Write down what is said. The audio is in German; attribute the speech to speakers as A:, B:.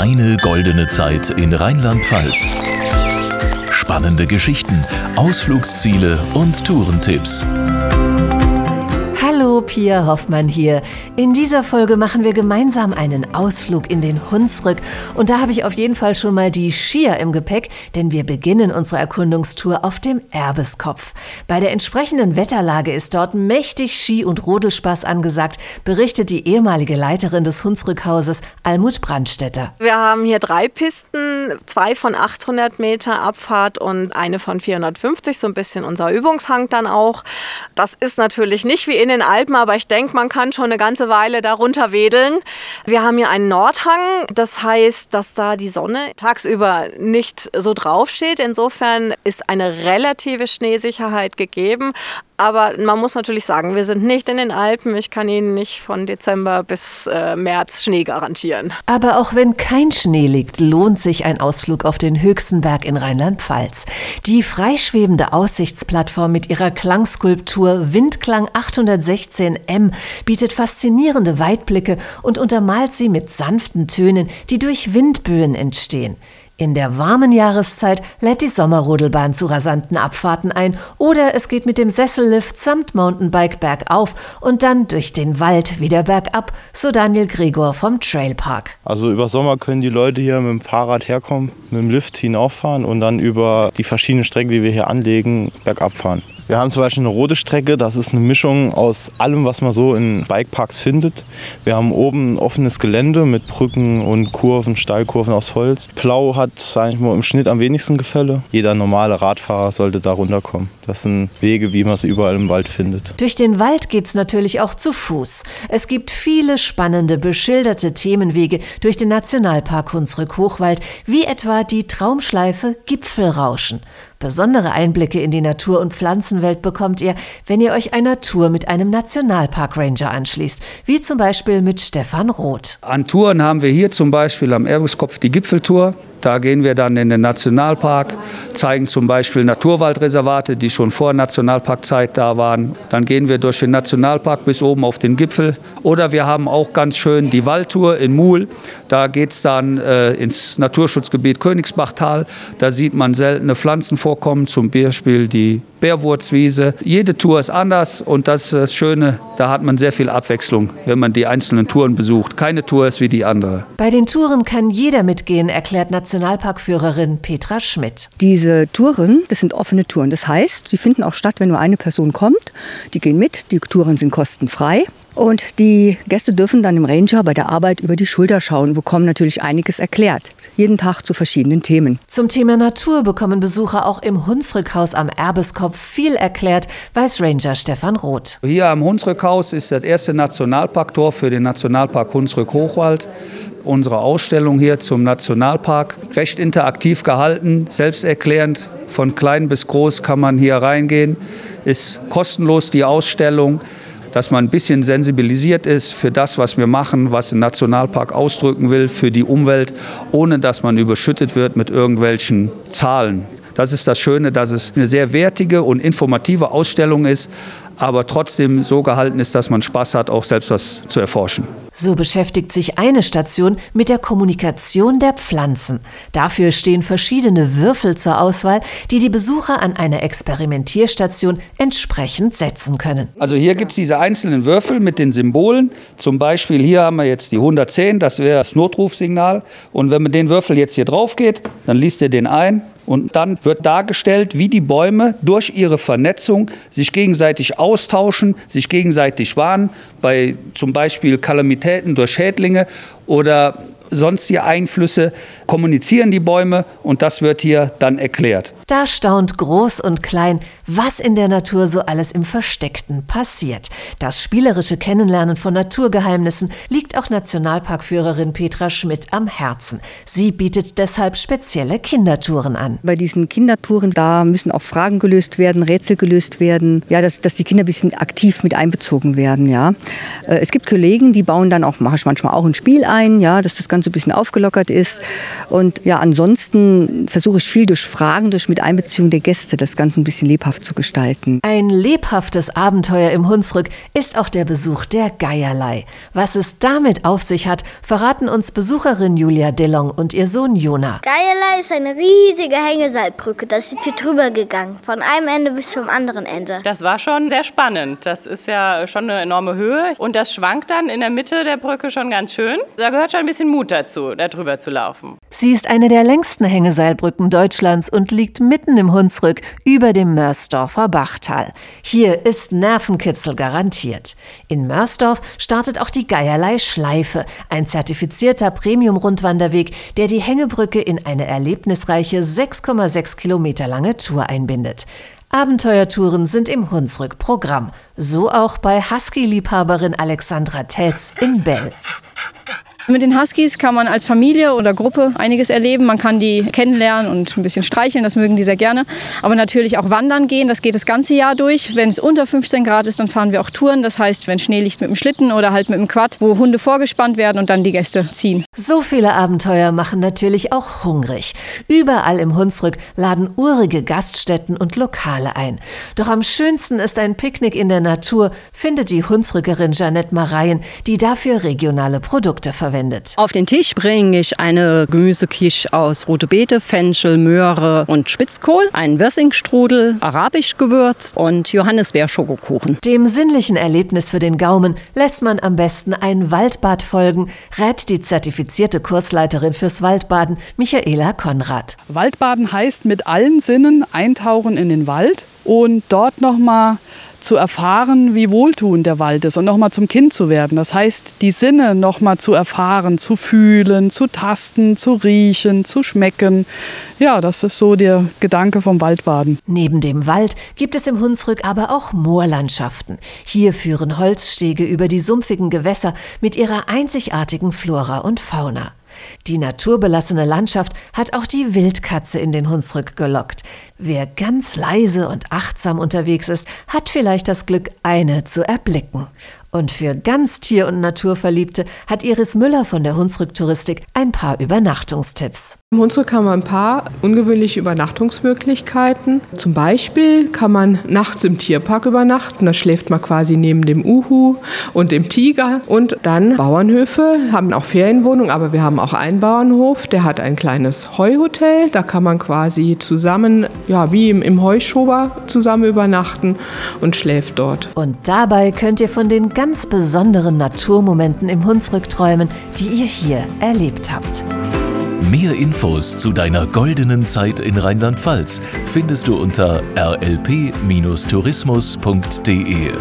A: Deine goldene Zeit in Rheinland-Pfalz. Spannende Geschichten, Ausflugsziele und Tourentipps.
B: Pia Hoffmann hier. In dieser Folge machen wir gemeinsam einen Ausflug in den Hunsrück. Und da habe ich auf jeden Fall schon mal die Skier im Gepäck, denn wir beginnen unsere Erkundungstour auf dem Erbeskopf. Bei der entsprechenden Wetterlage ist dort mächtig Ski- und Rodelspaß angesagt, berichtet die ehemalige Leiterin des Hunsrückhauses, Almut Brandstetter.
C: Wir haben hier drei Pisten, zwei von 800 Meter Abfahrt und eine von 450, so ein bisschen unser Übungshang dann auch. Das ist natürlich nicht wie in den Alpen, aber ich denke, man kann schon eine ganze Weile darunter wedeln. Wir haben hier einen Nordhang, das heißt, dass da die Sonne tagsüber nicht so draufsteht. Insofern ist eine relative Schneesicherheit gegeben. Aber man muss natürlich sagen, wir sind nicht in den Alpen. Ich kann Ihnen nicht von Dezember bis äh, März Schnee garantieren.
B: Aber auch wenn kein Schnee liegt, lohnt sich ein Ausflug auf den höchsten Berg in Rheinland-Pfalz. Die freischwebende Aussichtsplattform mit ihrer Klangskulptur Windklang 816M bietet faszinierende Weitblicke und untermalt sie mit sanften Tönen, die durch Windböen entstehen. In der warmen Jahreszeit lädt die Sommerrodelbahn zu rasanten Abfahrten ein oder es geht mit dem Sessellift samt Mountainbike bergauf und dann durch den Wald wieder bergab, so Daniel Gregor vom Trailpark.
D: Also über Sommer können die Leute hier mit dem Fahrrad herkommen, mit dem Lift hinauffahren und dann über die verschiedenen Strecken, die wir hier anlegen, bergab fahren. Wir haben zum Beispiel eine rote Strecke, das ist eine Mischung aus allem, was man so in Bikeparks findet. Wir haben oben ein offenes Gelände mit Brücken und Kurven, Steilkurven aus Holz. Plau hat sag ich mal, im Schnitt am wenigsten Gefälle. Jeder normale Radfahrer sollte da runterkommen. Das sind Wege, wie man sie überall im Wald findet.
B: Durch den Wald geht's natürlich auch zu Fuß. Es gibt viele spannende, beschilderte Themenwege durch den Nationalpark Hunsrück-Hochwald, wie etwa die Traumschleife Gipfelrauschen. Besondere Einblicke in die Natur- und Pflanzenwelt bekommt ihr, wenn ihr euch einer Tour mit einem Nationalpark-Ranger anschließt, wie zum Beispiel mit Stefan Roth.
E: An Touren haben wir hier zum Beispiel am Erbeskopf die Gipfeltour. Da gehen wir dann in den Nationalpark, zeigen zum Beispiel Naturwaldreservate, die schon vor Nationalparkzeit da waren. Dann gehen wir durch den Nationalpark bis oben auf den Gipfel. Oder wir haben auch ganz schön die Waldtour in Muhl. Da geht es dann äh, ins Naturschutzgebiet Königsbachtal. Da sieht man seltene Pflanzenvorkommen, zum Beispiel die Bärwurzwiese. Jede Tour ist anders und das ist das Schöne, da hat man sehr viel Abwechslung, wenn man die einzelnen Touren besucht. Keine Tour ist wie die andere.
B: Bei den Touren kann jeder mitgehen, erklärt Nationalparkführerin Petra Schmidt.
F: Diese Touren, das sind offene Touren. Das heißt, sie finden auch statt, wenn nur eine Person kommt. Die gehen mit, die Touren sind kostenfrei. Und die Gäste dürfen dann dem Ranger bei der Arbeit über die Schulter schauen, bekommen natürlich einiges erklärt. Jeden Tag zu verschiedenen Themen.
B: Zum Thema Natur bekommen Besucher auch im Hunsrückhaus am Erbeskopf viel erklärt, weiß Ranger Stefan Roth.
E: Hier am Hunsrückhaus ist das erste Nationalparktor für den Nationalpark Hunsrück-Hochwald. Unsere Ausstellung hier zum Nationalpark recht interaktiv gehalten, selbsterklärend. Von klein bis groß kann man hier reingehen. Ist kostenlos die Ausstellung dass man ein bisschen sensibilisiert ist für das, was wir machen, was ein Nationalpark ausdrücken will, für die Umwelt, ohne dass man überschüttet wird mit irgendwelchen Zahlen. Das ist das Schöne, dass es eine sehr wertige und informative Ausstellung ist, aber trotzdem so gehalten ist, dass man Spaß hat, auch selbst was zu erforschen.
B: So beschäftigt sich eine Station mit der Kommunikation der Pflanzen. Dafür stehen verschiedene Würfel zur Auswahl, die die Besucher an einer Experimentierstation entsprechend setzen können.
E: Also hier gibt es diese einzelnen Würfel mit den Symbolen. Zum Beispiel hier haben wir jetzt die 110, das wäre das Notrufsignal. Und wenn man den Würfel jetzt hier drauf geht, dann liest er den ein und dann wird dargestellt, wie die Bäume durch ihre Vernetzung sich gegenseitig austauschen, sich gegenseitig warnen, bei zum Beispiel Kalamitäten durch Schädlinge oder sonstige Einflüsse kommunizieren die Bäume und das wird hier dann erklärt.
B: Da staunt groß und klein, was in der Natur so alles im Versteckten passiert. Das spielerische Kennenlernen von Naturgeheimnissen liegt auch Nationalparkführerin Petra Schmidt am Herzen. Sie bietet deshalb spezielle Kindertouren an.
F: Bei diesen Kindertouren, da müssen auch Fragen gelöst werden, Rätsel gelöst werden, ja, dass, dass die Kinder ein bisschen aktiv mit einbezogen werden, ja. Äh, es gibt Kollegen, die bauen dann auch manchmal auch ein Spiel ein, ja, dass das ganz Ganze ein bisschen aufgelockert ist. Und ja, ansonsten versuche ich viel durch Fragen, durch mit Einbeziehung der Gäste das Ganze ein bisschen lebhaft zu gestalten.
B: Ein lebhaftes Abenteuer im Hunsrück ist auch der Besuch der Geierlei. Was es damit auf sich hat, verraten uns Besucherin Julia Dellong und ihr Sohn Jona.
G: Geierlei ist eine riesige Hängeseilbrücke. Das ist hier drüber gegangen, von einem Ende bis zum anderen Ende.
H: Das war schon sehr spannend. Das ist ja schon eine enorme Höhe und das schwankt dann in der Mitte der Brücke schon ganz schön. Da gehört schon ein bisschen Mut dazu, da drüber zu laufen.
B: Sie ist eine der längsten Hängeseilbrücken Deutschlands und liegt mitten im Hunsrück über dem Mörsdorfer Bachtal. Hier ist Nervenkitzel garantiert. In Mörsdorf startet auch die Geierlei Schleife, ein zertifizierter Premium-Rundwanderweg, der die Hängebrücke in eine erlebnisreiche 6,6 Kilometer lange Tour einbindet. Abenteuertouren sind im Hunsrück Programm. So auch bei Husky-Liebhaberin Alexandra Tetz in Bell.
I: Mit den Huskies kann man als Familie oder Gruppe einiges erleben. Man kann die kennenlernen und ein bisschen streicheln, das mögen die sehr gerne. Aber natürlich auch wandern gehen, das geht das ganze Jahr durch. Wenn es unter 15 Grad ist, dann fahren wir auch Touren. Das heißt, wenn Schnee liegt mit dem Schlitten oder halt mit dem Quad, wo Hunde vorgespannt werden und dann die Gäste ziehen.
B: So viele Abenteuer machen natürlich auch hungrig. Überall im Hunsrück laden urige Gaststätten und Lokale ein. Doch am schönsten ist ein Picknick in der Natur, findet die Hunsrückerin Janette Mareien, die dafür regionale Produkte verwendet verwendet.
J: Auf den Tisch bringe ich eine Gemüsekisch aus rote Beete, Fenchel, Möhre und Spitzkohl, einen Wössingstrudel, arabisch gewürzt und Johannisbeerschokokuchen.
B: Dem sinnlichen Erlebnis für den Gaumen lässt man am besten ein Waldbad folgen, rät die zertifizierte Kursleiterin fürs Waldbaden, Michaela Konrad.
K: Waldbaden heißt mit allen Sinnen eintauchen in den Wald und dort nochmal zu erfahren, wie wohltuend der Wald ist und nochmal zum Kind zu werden. Das heißt, die Sinne nochmal zu erfahren, zu fühlen, zu tasten, zu riechen, zu schmecken. Ja, das ist so der Gedanke vom Waldbaden.
B: Neben dem Wald gibt es im Hunsrück aber auch Moorlandschaften. Hier führen Holzstege über die sumpfigen Gewässer mit ihrer einzigartigen Flora und Fauna. Die naturbelassene Landschaft hat auch die Wildkatze in den Hunsrück gelockt. Wer ganz leise und achtsam unterwegs ist, hat vielleicht das Glück, eine zu erblicken. Und für ganz Tier- und Naturverliebte hat Iris Müller von der Hunsrück Touristik ein paar Übernachtungstipps.
L: Im Hunsrück haben wir ein paar ungewöhnliche Übernachtungsmöglichkeiten. Zum Beispiel kann man nachts im Tierpark übernachten. Da schläft man quasi neben dem Uhu und dem Tiger. Und dann Bauernhöfe haben auch Ferienwohnungen, aber wir haben auch einen Bauernhof, der hat ein kleines Heuhotel. Da kann man quasi zusammen, ja, wie im, im Heuschober zusammen übernachten und schläft dort.
B: Und dabei könnt ihr von den ganz besonderen Naturmomenten im Hunsrück träumen, die ihr hier erlebt habt.
A: Mehr Infos zu deiner goldenen Zeit in Rheinland-Pfalz findest du unter rlp-tourismus.de.